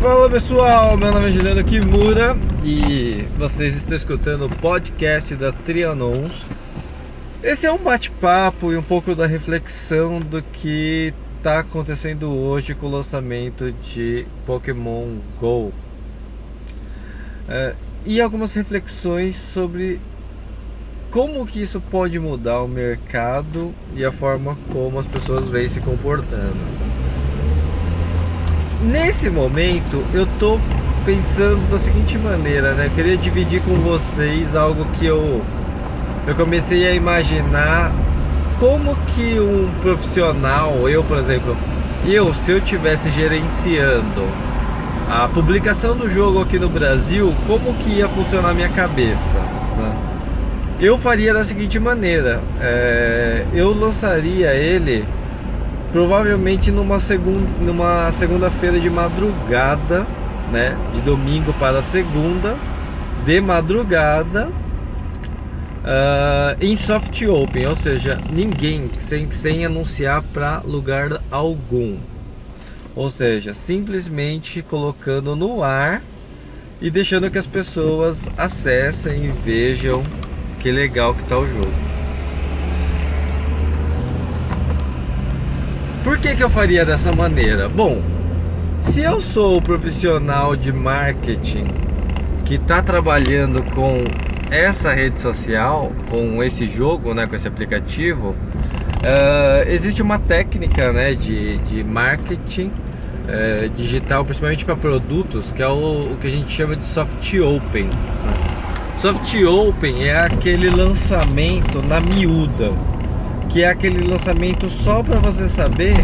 Fala pessoal, meu nome é Juliano Kimura e vocês estão escutando o podcast da Trianons. Esse é um bate-papo e um pouco da reflexão do que está acontecendo hoje com o lançamento de Pokémon Go é, e algumas reflexões sobre como que isso pode mudar o mercado e a forma como as pessoas vêm se comportando. Nesse momento eu tô pensando da seguinte maneira, né? Eu queria dividir com vocês algo que eu eu comecei a imaginar como que um profissional, eu por exemplo, eu se eu tivesse gerenciando a publicação do jogo aqui no Brasil, como que ia funcionar a minha cabeça? Né? Eu faria da seguinte maneira: é, eu lançaria ele provavelmente numa segunda numa segunda-feira de madrugada, né, de domingo para segunda, de madrugada, uh, em soft open, ou seja, ninguém sem, sem anunciar para lugar algum, ou seja, simplesmente colocando no ar e deixando que as pessoas acessem e vejam que legal que tá o jogo. Por que, que eu faria dessa maneira? Bom, se eu sou profissional de marketing que está trabalhando com essa rede social, com esse jogo, né, com esse aplicativo, uh, existe uma técnica né, de, de marketing uh, digital, principalmente para produtos, que é o, o, que a gente chama de soft open. Né? Soft open é aquele lançamento na miúda que é aquele lançamento só para você saber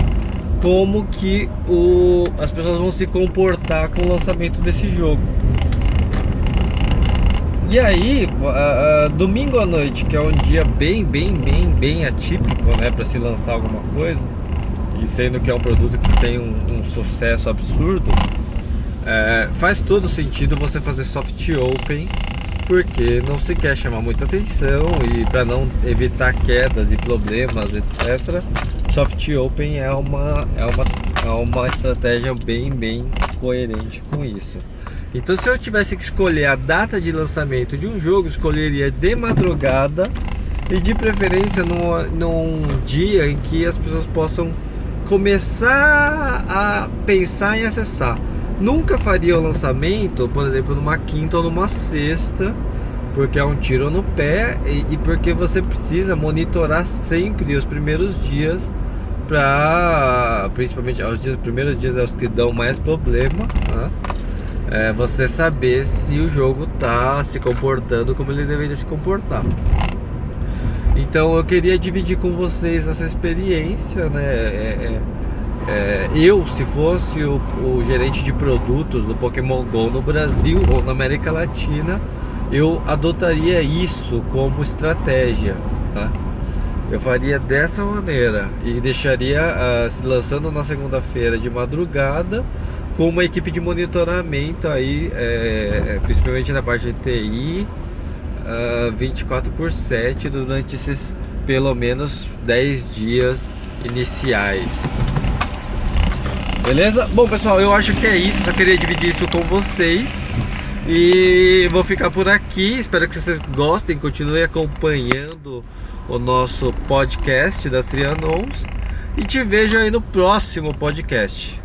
como que o, as pessoas vão se comportar com o lançamento desse jogo. E aí, a, a, domingo à noite, que é um dia bem, bem, bem, bem atípico, né, para se lançar alguma coisa, e sendo que é um produto que tem um, um sucesso absurdo, é, faz todo sentido você fazer soft open porque não se quer chamar muita atenção e para não evitar quedas e problemas, etc. Soft Open é uma, é uma, é uma estratégia bem, bem coerente com isso. Então, se eu tivesse que escolher a data de lançamento de um jogo, escolheria de madrugada e de preferência num, num dia em que as pessoas possam começar a pensar em acessar. Nunca faria o lançamento, por exemplo, numa quinta ou numa sexta, porque é um tiro no pé e, e porque você precisa monitorar sempre os primeiros dias para principalmente os dias, primeiros dias é os que dão mais problema, né? é você saber se o jogo tá se comportando como ele deveria se comportar. Então eu queria dividir com vocês essa experiência, né? É, é, é, eu, se fosse o, o, gerente de produtos do Pokémon Go no Brasil ou na América Latina, eu adotaria isso como estratégia. Tá? Eu faria dessa maneira e deixaria uh, se lançando na segunda-feira de madrugada com uma equipe de monitoramento aí, é, principalmente na parte de TI, uh, 24 por 7 durante esses pelo menos 10 dias iniciais. Beleza? Bom, pessoal, eu acho que é isso. Só queria dividir isso com vocês. E vou ficar por aqui. Espero que vocês gostem. Continue acompanhando o nosso podcast da Trianons. E te vejo aí no próximo podcast.